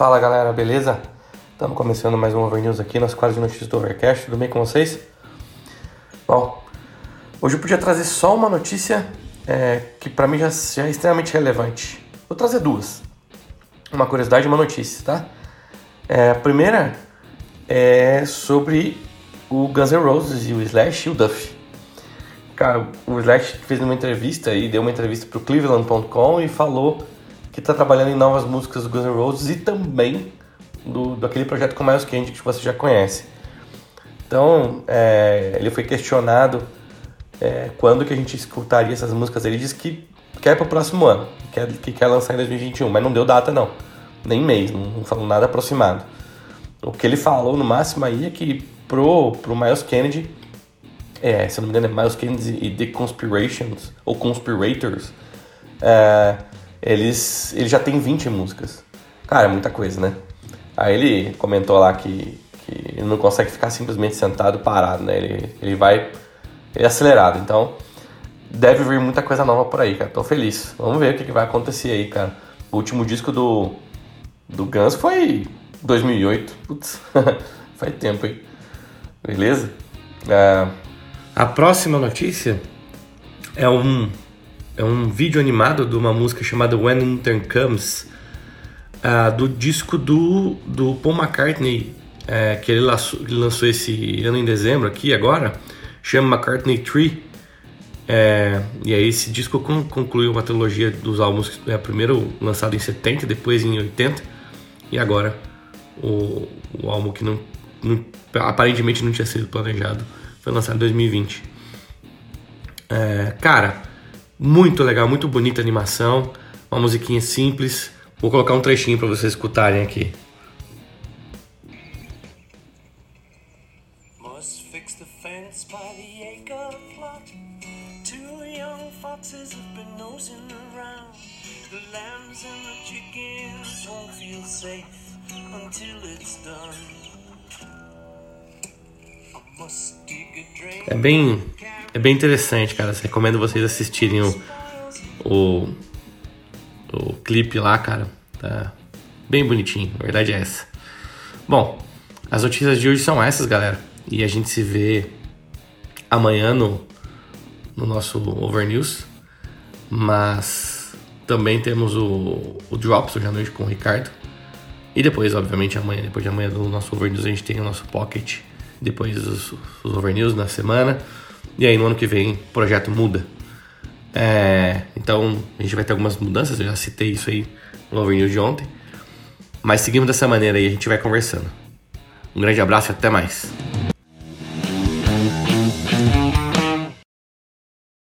Fala galera, beleza? Estamos começando mais um Overnews aqui nas quadras de notícias do Overcast, tudo bem com vocês? Bom, hoje eu podia trazer só uma notícia é, que para mim já, já, é extremamente relevante. Vou trazer duas: uma curiosidade e uma notícia, tá? É, a primeira é sobre o Guns N' Roses e o Slash e o Duff. Cara, o Slash fez uma entrevista e deu uma entrevista para o Cleveland.com e falou que está trabalhando em novas músicas do Guns N' Roses e também do, daquele projeto com Miles Kennedy que você já conhece. Então, é, ele foi questionado é, quando que a gente escutaria essas músicas. Ele disse que quer para o próximo ano, que quer, que quer lançar em 2021, mas não deu data não, nem mês, não, não falou nada aproximado. O que ele falou no máximo aí é que pro, pro Miles Kennedy, é, se eu não me engano é Miles Kennedy e The Conspirations, ou Conspirators, é, eles, ele já tem 20 músicas. Cara, é muita coisa, né? Aí ele comentou lá que, que ele não consegue ficar simplesmente sentado parado, né? Ele, ele vai ele é acelerado. Então, deve vir muita coisa nova por aí, cara. Tô feliz. Vamos ver o que, que vai acontecer aí, cara. O último disco do, do Guns foi 2008. Putz, faz tempo, hein? Beleza? É... A próxima notícia é um é um vídeo animado de uma música chamada When Winter Comes, uh, do disco do, do Paul McCartney, uh, que ele lançou, ele lançou, esse ano em dezembro aqui agora, chama McCartney 3. É, e aí esse disco concluiu uma trilogia dos álbuns, é, primeiro lançado em 70, depois em 80, e agora o, o álbum que não, não, aparentemente não tinha sido planejado foi lançado em 2020. É, cara, muito legal, muito bonita a animação, uma musiquinha simples. Vou colocar um trechinho para vocês escutarem aqui. É bem é bem interessante, cara. Recomendo vocês assistirem o, o, o clipe lá, cara. Tá bem bonitinho, a verdade é essa. Bom, as notícias de hoje são essas, galera. E a gente se vê amanhã no, no nosso Over News. Mas também temos o, o Drops hoje à noite com o Ricardo. E depois, obviamente, amanhã, depois de amanhã do nosso Over News, a gente tem o nosso Pocket. Depois os, os Over News na semana. E aí no ano que vem o projeto muda. É, então a gente vai ter algumas mudanças, eu já citei isso aí no overview de ontem. Mas seguimos dessa maneira aí, a gente vai conversando. Um grande abraço e até mais.